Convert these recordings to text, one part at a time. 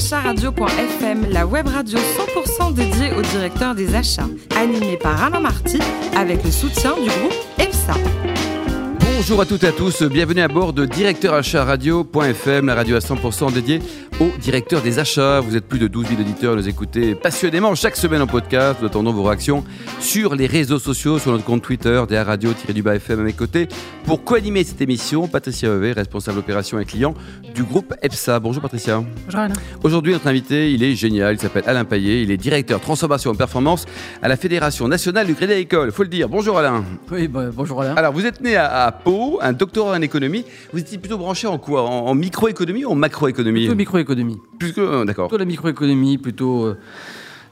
acharadio.fm, la web radio 100% dédiée aux directeurs des achats, animée par Alain Marty avec le soutien du groupe EPSA. Bonjour à toutes et à tous, bienvenue à bord de Directeur la radio à 100% dédiée aux directeurs des achats. Vous êtes plus de 12 000 auditeurs, nous écoutez passionnément chaque semaine en podcast. Nous attendons vos réactions sur les réseaux sociaux, sur notre compte Twitter, DA Radio-du-bas FM à mes côtés. Pour co-animer cette émission, Patricia Hevet, responsable opération et client du groupe EPSA. Bonjour Patricia. Bonjour Alain. Aujourd'hui, notre invité, il est génial, il s'appelle Alain Payet, il est directeur transformation et performance à la Fédération nationale du Crédit Agricole. Faut le dire. Bonjour Alain. Oui, bah, bonjour Alain. Alors, vous êtes né à, à Pau, un doctorat en économie. Vous étiez plutôt branché en quoi? En, en microéconomie ou en macroéconomie? Plutôt microéconomie. Plus que, euh, d'accord. Plutôt la microéconomie, plutôt euh,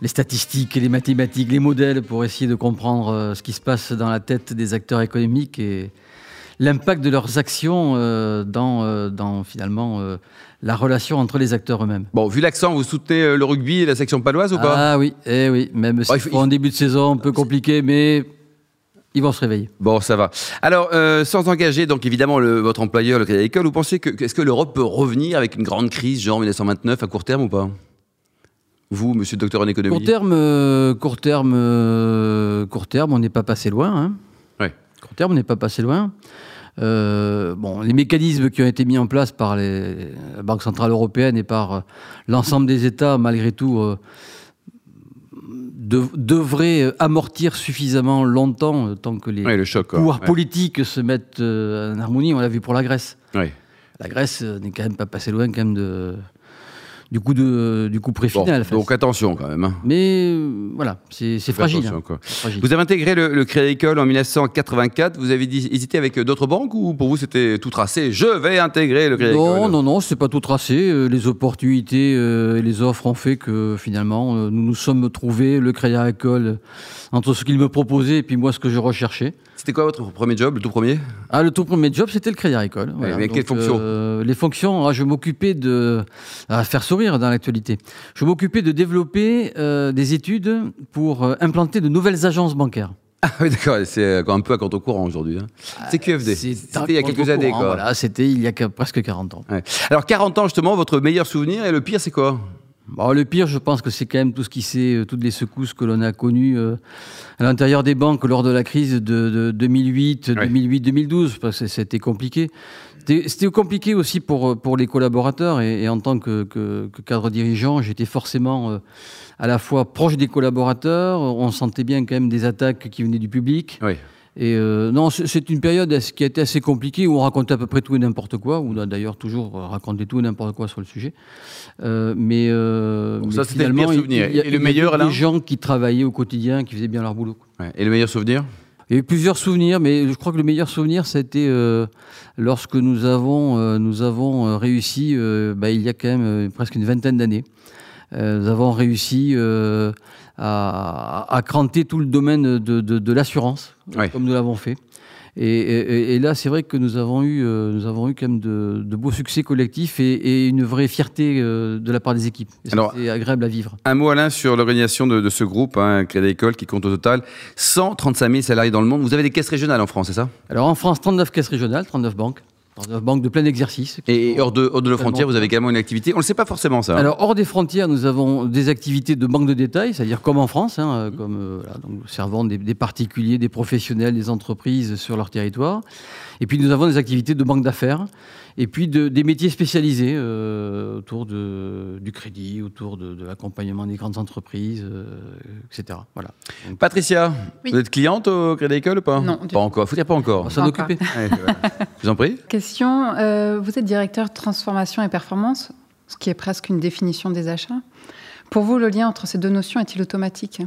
les statistiques, les mathématiques, les modèles pour essayer de comprendre euh, ce qui se passe dans la tête des acteurs économiques et l'impact de leurs actions dans, dans finalement la relation entre les acteurs eux-mêmes. Bon, vu l'accent, vous soutenez le rugby et la section paloise ou pas? Ah oui, eh oui, même si il faut- en début de saison un peu compliqué, mais ils vont se réveiller. Bon, ça va. Alors, euh, sans engager, donc évidemment, le- votre employeur, le Crédit Agricole, vous pensez que, est-ce que l'Europe peut revenir avec une grande crise, genre 1929, à court terme ou pas? Vous, monsieur le docteur en économie? Court terme, euh, court terme, euh, court terme, on n'est pas passé loin. Hein. Ouais. Court terme, on n'est pas passé loin. Euh, bon, les mécanismes qui ont été mis en place par les, la Banque centrale européenne et par l'ensemble des États, malgré tout, euh, dev- devraient amortir suffisamment longtemps, euh, tant que les Oui, le choc. quoi. pouvoirs Ouais. politiques se mettent euh, en harmonie. On l'a vu pour la Grèce. La Grèce euh, n'est quand même pas passé loin quand même de, du coup de, du coup pré Bon, donc attention quand même. hein. mais euh, voilà, c'est fragile. hein. C'est fragile. Vous avez intégré le, le Crédit Agricole en 1984. Vous avez dit, hésité avec d'autres banques ou pour vous c'était tout tracé? Je vais intégrer le Crédit Non, Agricole. non, non, c'est pas tout tracé. Euh, Les opportunités euh, et les offres ont fait que finalement, nous nous sommes trouvés, le Crédit Agricole, entre ce qu'il me proposait et puis moi ce que je recherchais. C'était quoi votre premier job, le tout premier Ah, le tout premier job, c'était le Crédit Agricole. voilà. mais quelles fonctions euh, Les fonctions, ah, je m'occupais de... à faire sourire dans l'actualité. Je m'occupais de développer euh, des études pour euh, implanter de nouvelles agences bancaires. Ah oui, d'accord, c'est un peu à contre courant aujourd'hui. hein. C'est QFD. C'était il y a quelques années. courant, Quoi. Voilà, c'était il y a que- presque 40 ans. Ouais. Alors 40 ans justement, votre meilleur souvenir et le pire c'est quoi? Bon, le pire, je pense que c'est quand même tout ce qui s'est, euh, toutes les secousses que l'on a connues euh, à l'intérieur des banques lors de la crise de, de 2008, Ouais. 2008, 2012, parce que c'était compliqué. C'était compliqué aussi pour, euh, pour les collaborateurs et, et en tant que, que- que cadre dirigeant, j'étais forcément euh, à la fois proche des collaborateurs, on sentait bien quand même des attaques qui venaient du public. Oui. Et euh, non, c'est- une période qui a été assez compliquée où on racontait à peu près tout et n'importe quoi, où on a d'ailleurs toujours raconté tout et n'importe quoi sur le sujet. Euh, mais, euh, Bon, mais ça, c'était le pire souvenir. il y a- Et le meilleur, Alain? Des gens qui travaillaient au quotidien, qui faisaient bien leur boulot. Ouais. Et le meilleur souvenir? Il y a eu plusieurs souvenirs, mais je crois que le meilleur souvenir, c'était euh, lorsque nous avons, euh, nous avons réussi, euh, bah, il y a quand même presque une vingtaine d'années, nous avons réussi à, à cranter tout le domaine de, de- de l'assurance, Ouais. comme nous l'avons fait. Et, et- et là, c'est vrai que nous avons eu, euh, nous avons eu quand même de, de beaux succès collectifs et, et une vraie fierté euh, de la part des équipes. C'est agréable à vivre. Un mot Alain sur l'organisation de, de ce groupe, hein, Crédit Agricole, qui compte au total 135 000 salariés dans le monde. Vous avez des caisses régionales en France, c'est ça? Alors en France, 39 caisses régionales, 39 banques, 39 banques de plein exercice. Et sont- hors de, hors de nos Totalement. frontières, vous avez également une activité. On ne le sait pas forcément ça. hein. Alors, hors des frontières, nous avons des activités de banque de détail, c'est-à-dire comme en France, hein, Mmh. comme euh, voilà, donc, servant des, des particuliers, des professionnels, des entreprises sur leur territoire. Et puis, nous avons des activités de banque d'affaires, et puis de- des métiers spécialisés euh, autour de, du crédit, autour de, de l'accompagnement des grandes entreprises, euh, etc. Voilà. Patricia, Oui. vous êtes cliente au Crédit Agricole ou pas? Non, Pas encore. Faut dire pas encore. On s'en occuper. Voilà. Je vous en prie. Question, euh, vous êtes directeur transformation et performance, ce qui est presque une définition des achats. Pour vous, le lien entre ces deux notions est-il automatique?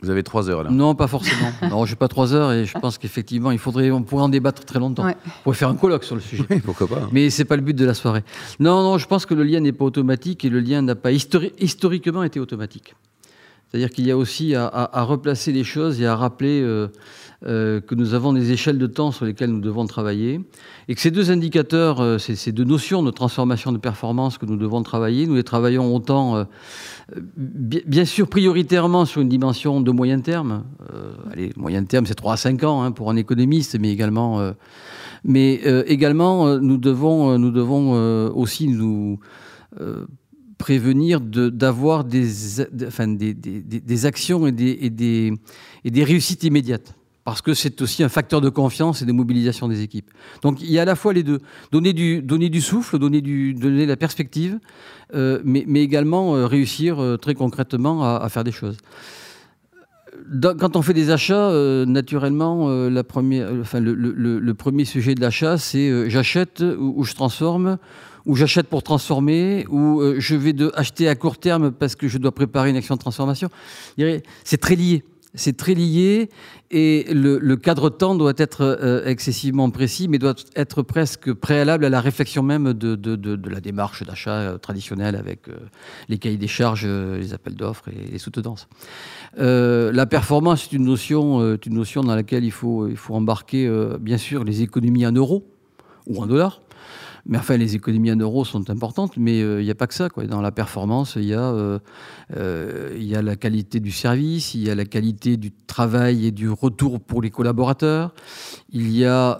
Vous avez trois heures là. Non, pas forcément. Non, je n'ai pas trois heures et je pense qu'effectivement, il faudrait, on pourrait en débattre très longtemps. Ouais. On pourrait faire un colloque sur le sujet. Oui, pourquoi pas. Mais c'est pas le but de la soirée. Non, non, je pense que le lien n'est pas automatique et le lien n'a pas histori- historiquement été automatique. C'est-à-dire qu'il y a aussi à, replacer les choses et à rappeler euh, euh, que nous avons des échelles de temps sur lesquelles nous devons travailler et que ces deux indicateurs, euh, ces, deux notions de transformation de performance que nous devons travailler, nous les travaillons autant, bi- bien sûr prioritairement sur une dimension de moyen terme. Allez, moyen terme, c'est 3 à 5 ans hein, pour un économiste, mais également, mais, également nous devons, aussi nous prévenir d'avoir des, actions et des, réussites immédiates parce que c'est aussi un facteur de confiance et de mobilisation des équipes. Donc il y a à la fois les deux, donner du, souffle, donner, du, la perspective, euh, mais, également euh, réussir euh, très concrètement à, faire des choses. Quand on fait des achats, naturellement, la première, enfin, le, le, le, premier sujet de l'achat, c'est j'achète ou, ou, je transforme, ou j'achète pour transformer, ou je vais de acheter à court terme parce que je dois préparer une action de transformation. C'est très lié c'est très lié et le, cadre de temps doit être euh, excessivement précis, mais doit être presque préalable à la réflexion même de, la démarche d'achat euh, traditionnelle avec euh, les cahiers des charges, les appels d'offres et les soutenances. la performance est une notion, une notion dans laquelle il faut, il faut embarquer bien sûr les économies en euros ou en dollars mais enfin, les économies en euros sont importantes, mais il euh, n'y a pas que ça. Quoi. Dans la performance, il y, euh, euh, y, a la qualité du service, il y a la qualité du travail et du retour pour les collaborateurs, il y a,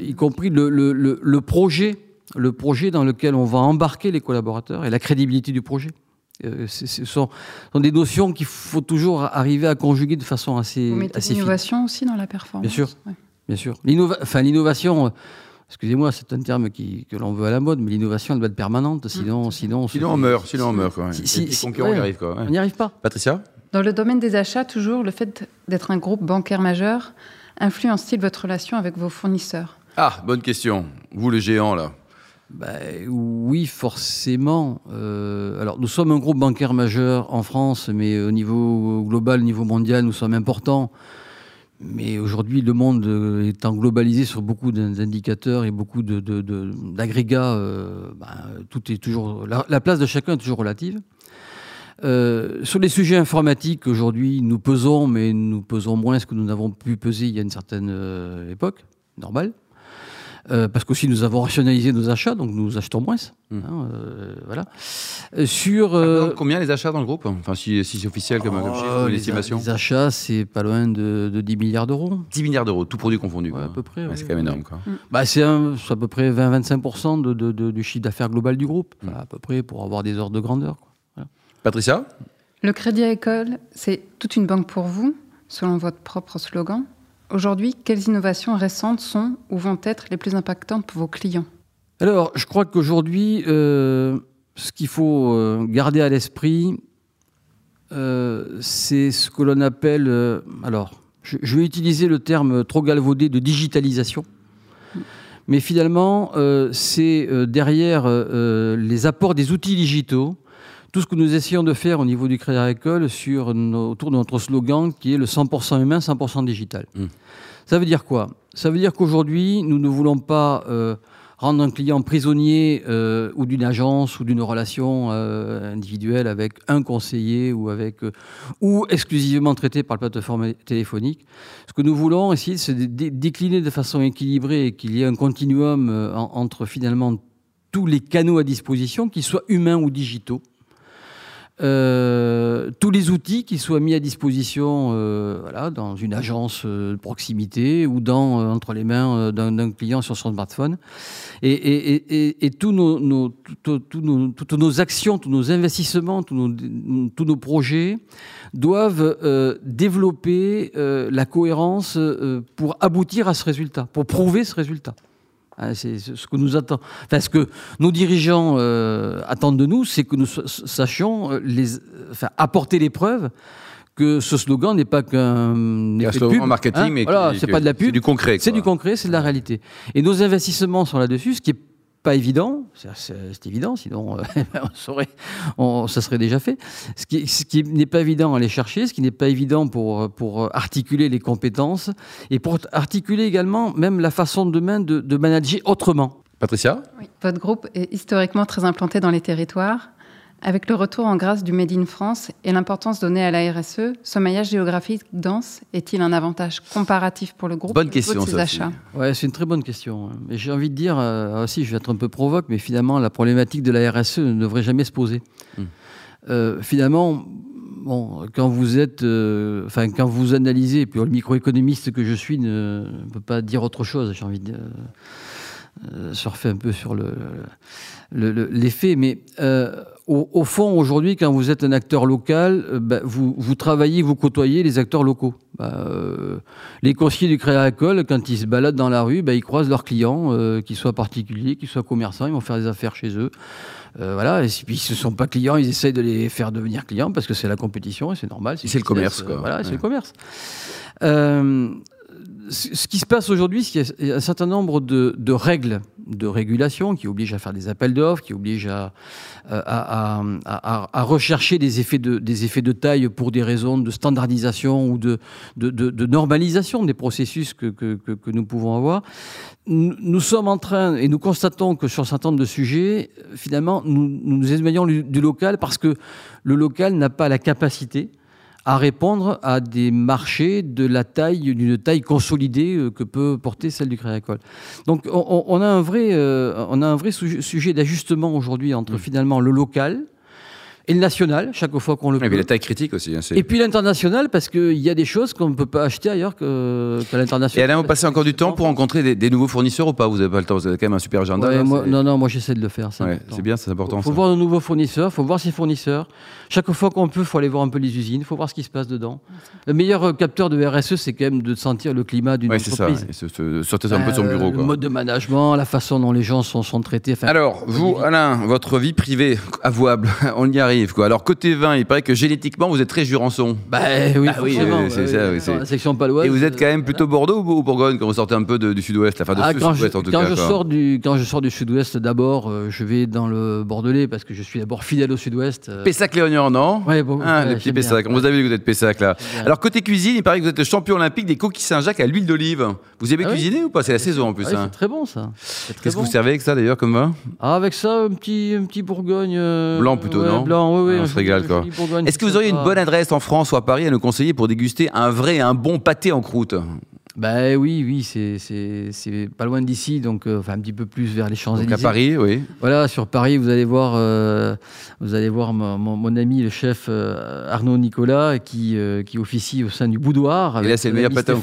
y compris le, le, le, projet, le projet dans lequel on va embarquer les collaborateurs et la crédibilité du projet. ce sont, sont, des notions qu'il faut toujours arriver à conjuguer de façon assez. Vous mettez l'innovation aussi dans la performance. Bien sûr. Bien sûr. L'innovation. Excusez-moi, c'est un terme qui, que l'on veut à la mode, mais l'innovation, elle doit être permanente, sinon... Sinon, sinon on meurt, sinon on meurt. Quoi. Si, si, si, concurrents ouais, arrive. Quoi. On n'y arrive pas. Patricia Dans le domaine des achats, toujours, le fait d'être un groupe bancaire majeur influence-t-il votre relation avec vos fournisseurs? Ah, bonne question. Vous, le géant, là ben, oui, forcément. Euh, alors, nous sommes un groupe bancaire majeur en France, mais au niveau global, au niveau mondial, nous sommes importants. Mais aujourd'hui, le monde euh, étant globalisé sur beaucoup d'indicateurs et beaucoup d'agrégats, euh, ben, tout est toujours la, place de chacun est toujours relative. Euh, sur les sujets informatiques, aujourd'hui, nous pesons, mais nous pesons moins ce que nous n'avons pu peser il y a une certaine époque, normal. Euh, parce qu'aussi nous avons rationalisé nos achats, donc nous achetons moins. Hmm. Hein, euh, voilà. Euh, sur combien les achats dans le groupe? Enfin, si, si c'est officiel comme, oh, chiffre, l'estimation. Les achats, c'est pas loin de, 10 milliards d'euros. 10 milliards d'euros, tout produit confondu. à peu près. c'est quand même énorme. Quoi. Hmm. Bah, c'est, à peu près 20-25% de, du chiffre d'affaires global du groupe, hmm. à peu près pour avoir des ordres de grandeur. Patricia? Le Crédit Agricole, c'est toute une banque pour vous, selon votre propre slogan. Aujourd'hui, quelles innovations récentes sont ou vont être les plus impactantes pour vos clients? Alors, je crois qu'aujourd'hui, euh, ce qu'il faut euh, garder à l'esprit, euh, c'est ce que l'on appelle, alors, je, vais utiliser le terme trop galvaudé de digitalisation. Mais finalement, c'est derrière les apports des outils digitaux, tout ce que nous essayons de faire au niveau du Crédit Agricole sur autour de notre slogan qui est le 100% humain, 100% digital. Mmh. Ça veut dire quoi? Ça veut dire qu'aujourd'hui, nous ne voulons pas euh, rendre un client prisonnier euh, ou d'une agence ou d'une relation euh, individuelle avec un conseiller ou avec ou exclusivement traité par la plateforme téléphonique. Ce que nous voulons essayer, c'est de décliner de façon équilibrée et qu'il y ait un continuum entre finalement tous les canaux à disposition, qu'ils soient humains ou digitaux. Euh, tous les outils qui soient mis à disposition euh, voilà, dans une agence euh, de proximité ou dans, entre les mains d'un client sur son smartphone. Et, toutes nos actions, tous nos investissements, tous nos projets doivent développer la cohérence pour aboutir à ce résultat, pour prouver ce résultat. Hein, c'est ce que nous attend. Enfin, ce que nos dirigeants euh, attendent de nous, c'est que nous sachions euh, les, enfin, apporter les preuves que ce slogan n'est pas qu'un effet slogan marketing, hein. mais voilà, c'est pas de la pub, c'est du concret. C'est du concret, c'est de la réalité. Et nos investissements sont là-dessus, ce qui est pas évident, c'est évident, sinon euh, on saurait, ça serait déjà fait. Ce qui, ce qui n'est pas évident à aller chercher, ce qui n'est pas évident pour, pour articuler les compétences et pour articuler également même la façon de demain de, de manager autrement. Patricia? Oui. Votre groupe est historiquement très implanté dans les territoires. Avec le retour en grâce du Made in France et l'importance donnée à la RSE, ce maillage géographique dense est-il un avantage comparatif pour le groupe Bonne question, de achats? Ouais, c'est une très bonne question. Et j'ai envie de dire, euh, aussi, je vais être un peu provoque, mais finalement, la problématique de la RSE ne devrait jamais se poser. Hmm. Euh, finalement, bon, quand vous êtes, euh, enfin, quand vous analysez, et puis le microéconomiste que je suis ne peut pas dire autre chose. J'ai envie de surfer un peu sur le l'effet, mais au, fond, aujourd'hui, quand vous êtes un acteur local, euh, bah, vous, vous, travaillez, vous côtoyez les acteurs locaux. Bah, euh, les conseillers du Crédit Agricole, quand ils se baladent dans la rue, bah, ils croisent leurs clients, euh, qu'ils soient particuliers, qu'ils soient commerçants, ils vont faire des affaires chez eux. voilà, et puis s'ils ne sont pas clients, ils essayent de les faire devenir clients parce que c'est la compétition et c'est normal. C'est le commerce. Quoi. voilà, c'est le commerce ce qui se passe aujourd'hui, c'est qu'il y a un certain nombre de, règles de régulation qui obligent à faire des appels d'offres, qui obligent à, rechercher des effets, de, taille pour des raisons de standardisation ou de, normalisation des processus que, que, nous pouvons avoir. Nous, sommes en train, et nous constatons que sur un certain nombre de sujets, finalement, nous nous éloignons du local parce que le local n'a pas la capacité à répondre à des marchés de la taille, d'une taille consolidée euh, que peut porter celle du Crédit Agricole. Donc on, a un vrai, euh, on a un vrai sujet d'ajustement aujourd'hui entre mmh. finalement le local, et le national, chaque fois qu'on le. Et puis la taille critique aussi. Hein, et puis l'international, parce qu'il y a des choses qu'on ne peut pas acheter ailleurs qu'à l'international. Et Alain, vous passez encore du temps pour rencontrer des, nouveaux fournisseurs ou pas? Vous n'avez pas le temps, vous avez quand même un super agenda. non, non, moi j'essaie de le faire. c'est bien, c'est important. Il faut, voir de nouveaux fournisseurs, il faut voir ses fournisseurs. Chaque fois qu'on peut, il faut aller voir un peu les usines, il faut voir ce qui se passe dedans. Le meilleur euh, capteur de RSE, c'est quand même de sentir le climat d'une entreprise. c'est ça. sortir un peu de son bureau. Le mode de management, la façon dont les gens sont, sont traités. Alors, vous, Alain, votre vie privée avouable, on y arrive. Quoi. Alors, côté il paraît que génétiquement, vous êtes très jurançon. Bah oui, ah, oui c'est ça. la section paloise. Et vous êtes quand même plutôt Bordeaux ou Bourgogne quand vous sortez un peu du sud-ouest, enfin de ah, quand, je, en tout quand je sors du quand je sors du sud-ouest, d'abord, euh, je vais dans le Bordelais parce que je suis d'abord fidèle au sud-ouest. Euh. Pessac-Léognan, non Oui, bon, ah, le petit Pessac. On vous avez vu que vous êtes Pessac là. Alors côté cuisine, il paraît que vous êtes champion olympique des coquilles Saint-Jacques à l'huile d'olive. Vous aimez cuisiner ou pas? C'est la saison en plus. Hein. C'est très bon ça. Qu'est-ce que vous servez avec ça d'ailleurs comme vin? Avec ça, un petit un petit Bourgogne. Euh, blanc plutôt, non? Blanc, oui, oui. On se régale quoi. Est-ce que vous auriez une bonne adresse en France ou à Paris à nous conseiller pour déguster un vrai, un bon pâté en croûte? Ben oui, oui, c'est pas loin d'ici, donc euh, enfin un petit peu plus vers les Champs-Élysées. à Paris, oui. Voilà, sur Paris, vous allez voir, euh, vous allez voir mon, ami le chef euh, Arnaud Nicolas qui, qui officie au sein du boudoir. Et là, c'est le meilleur pâté en.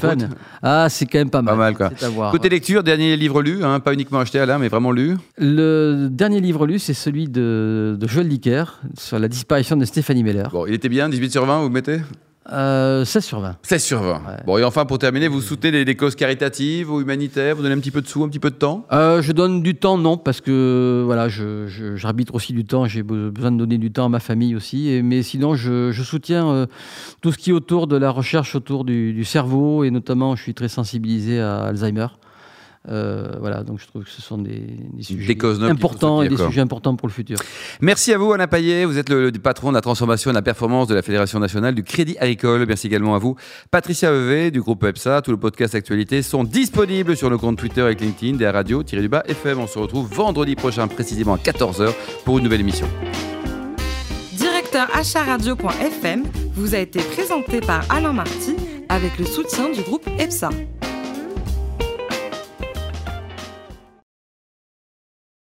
Ah, c'est quand même pas mal. Pas mal quoi. Côté lecture, dernier livre lu, hein, pas uniquement acheté à l'un, mais vraiment lu. Le dernier livre lu, c'est celui de, de Joël Dicker sur la disparition de Stéphanie Meller. Bon, il était bien, 18 sur 20, vous mettez? 16 euh, sur 20. 16 sur 20. Bon, et enfin, pour terminer, vous soutenez les, causes caritatives ou humanitaires Vous donnez un petit peu de sous, un petit peu de temps? Euh, Je donne du temps, non, parce que voilà, j'arbitre aussi du temps. J'ai besoin de donner du temps à ma famille aussi. mais sinon, je, soutiens euh, tout ce qui est autour de la recherche autour du, du, cerveau. Et notamment, je suis très sensibilisé à Alzheimer. Euh, voilà, donc je trouve que ce sont des, sujets importants et des sujets importants pour le futur. Merci à vous, Alain Payet. Vous êtes le, patron de la transformation et de la performance de la Fédération nationale du Crédit Agricole. Merci également à vous, Patricia Evé du groupe EPSA. Tous les podcasts actualités sont disponibles sur le compte Twitter et LinkedIn des radios du bas FM. On se retrouve vendredi prochain, précisément à 14h, pour une nouvelle émission. Directeur acharadio.fm vous a été présenté par Alain Marty avec le soutien du groupe EPSA.